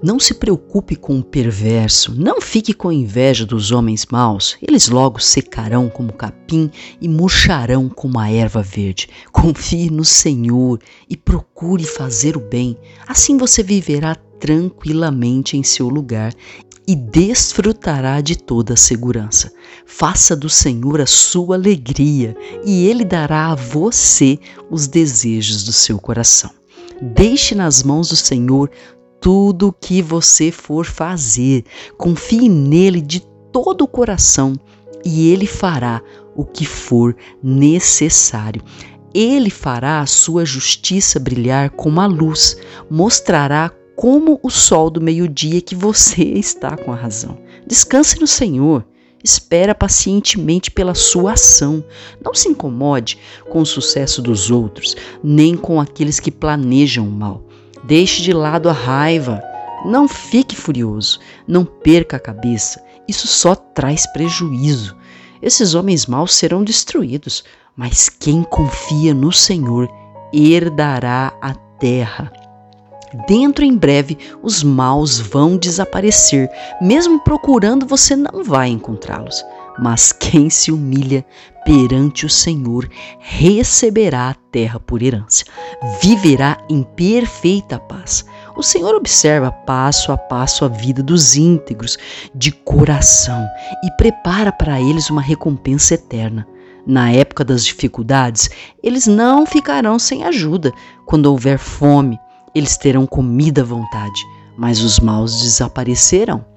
Não se preocupe com o perverso, não fique com inveja dos homens maus, eles logo secarão como capim e murcharão como a erva verde. Confie no Senhor e procure fazer o bem, assim você viverá tranquilamente em seu lugar e desfrutará de toda a segurança. Faça do Senhor a sua alegria e Ele dará a você os desejos do seu coração. Deixe nas mãos do Senhor tudo que você for fazer. Confie nele de todo o coração e ele fará o que for necessário. Ele fará a sua justiça brilhar como a luz, mostrará como o sol do meio-dia que você está com a razão. Descanse no Senhor. Espera pacientemente pela sua ação. Não se incomode com o sucesso dos outros, nem com aqueles que planejam o mal. Deixe de lado a raiva. Não fique furioso. Não perca a cabeça. Isso só traz prejuízo. Esses homens maus serão destruídos, mas quem confia no Senhor herdará a terra. Dentro em breve os maus vão desaparecer, mesmo procurando você não vai encontrá-los. Mas quem se humilha perante o Senhor receberá a terra por herança, viverá em perfeita paz. O Senhor observa passo a passo a vida dos íntegros de coração e prepara para eles uma recompensa eterna. Na época das dificuldades, eles não ficarão sem ajuda. Quando houver fome, eles terão comida à vontade, mas os maus desaparecerão.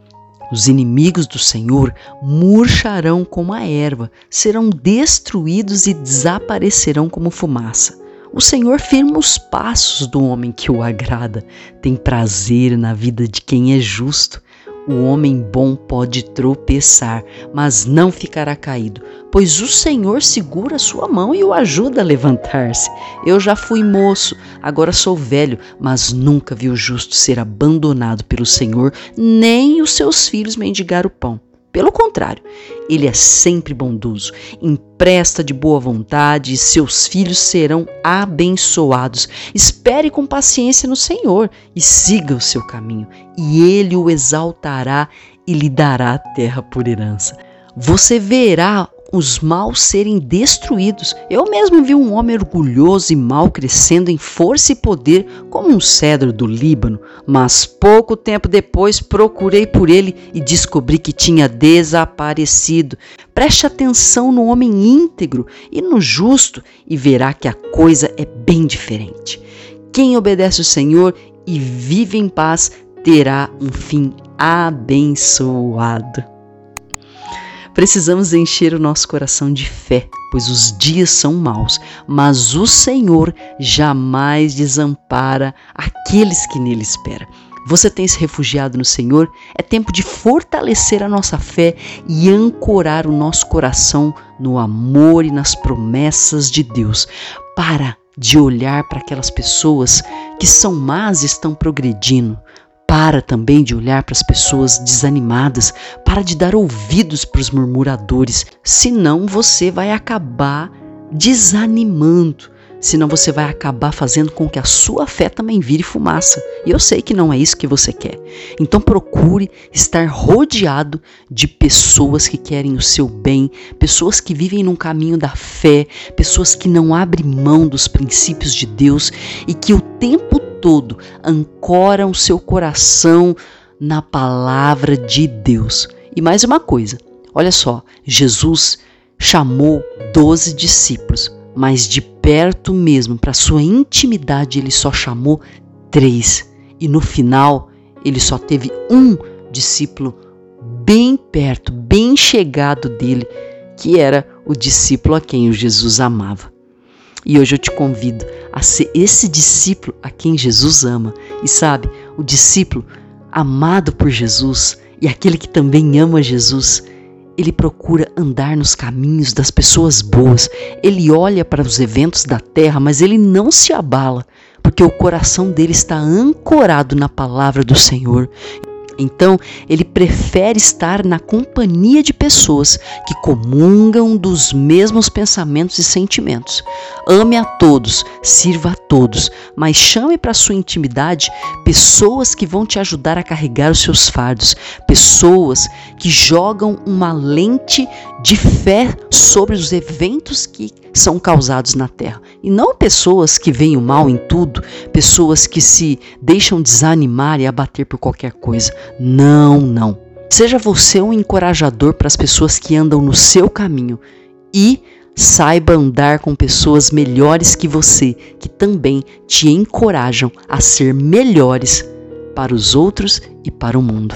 Os inimigos do Senhor murcharão como a erva, serão destruídos e desaparecerão como fumaça. O Senhor firma os passos do homem que o agrada, tem prazer na vida de quem é justo. O homem bom pode tropeçar, mas não ficará caído, pois o Senhor segura sua mão e o ajuda a levantar-se. Eu já fui moço, agora sou velho, mas nunca vi o justo ser abandonado pelo Senhor, nem os seus filhos mendigar o pão. Pelo contrário, ele é sempre bondoso, empresta de boa vontade e seus filhos serão abençoados. Espere com paciência no Senhor e siga o seu caminho, e ele o exaltará e lhe dará a terra por herança. Você verá os maus serem destruídos. Eu mesmo vi um homem orgulhoso e mau crescendo em força e poder como um cedro do Líbano, mas pouco tempo depois procurei por ele e descobri que tinha desaparecido. Preste atenção no homem íntegro e no justo e verá que a coisa é bem diferente. Quem obedece o Senhor e vive em paz terá um fim abençoado. Precisamos encher o nosso coração de fé, pois os dias são maus, mas o Senhor jamais desampara aqueles que nele esperam. Você tem se refugiado no Senhor? É tempo de fortalecer a nossa fé e ancorar o nosso coração no amor e nas promessas de Deus. Para de olhar para aquelas pessoas que são más e estão progredindo. Para também de olhar para as pessoas desanimadas, para de dar ouvidos para os murmuradores, senão você vai acabar desanimando, senão você vai acabar fazendo com que a sua fé também vire fumaça. E eu sei que não é isso que você quer. Então procure estar rodeado de pessoas que querem o seu bem, pessoas que vivem num caminho da fé, pessoas que não abrem mão dos princípios de Deus e que o tempo todo ancoram seu coração na palavra de Deus. E mais uma coisa, olha só, Jesus chamou doze discípulos, mas de perto mesmo, para sua intimidade, ele só chamou três. E no final, ele só teve um discípulo bem perto, bem chegado dele, que era o discípulo a quem o Jesus amava. E hoje eu te convido a ser esse discípulo a quem Jesus ama. E sabe, o discípulo amado por Jesus e aquele que também ama Jesus, ele procura andar nos caminhos das pessoas boas. Ele olha para os eventos da terra, mas ele não se abala, porque o coração dele está ancorado na palavra do Senhor. Então, ele prefere estar na companhia de pessoas que comungam dos mesmos pensamentos e sentimentos. Ame a todos, sirva a todos, mas chame para sua intimidade pessoas que vão te ajudar a carregar os seus fardos, pessoas que jogam uma lente de fé sobre os eventos que são causados na terra. E não pessoas que veem o mal em tudo, pessoas que se deixam desanimar e abater por qualquer coisa. Não, não. Seja você um encorajador para as pessoas que andam no seu caminho e saiba andar com pessoas melhores que você, que também te encorajam a ser melhores para os outros e para o mundo.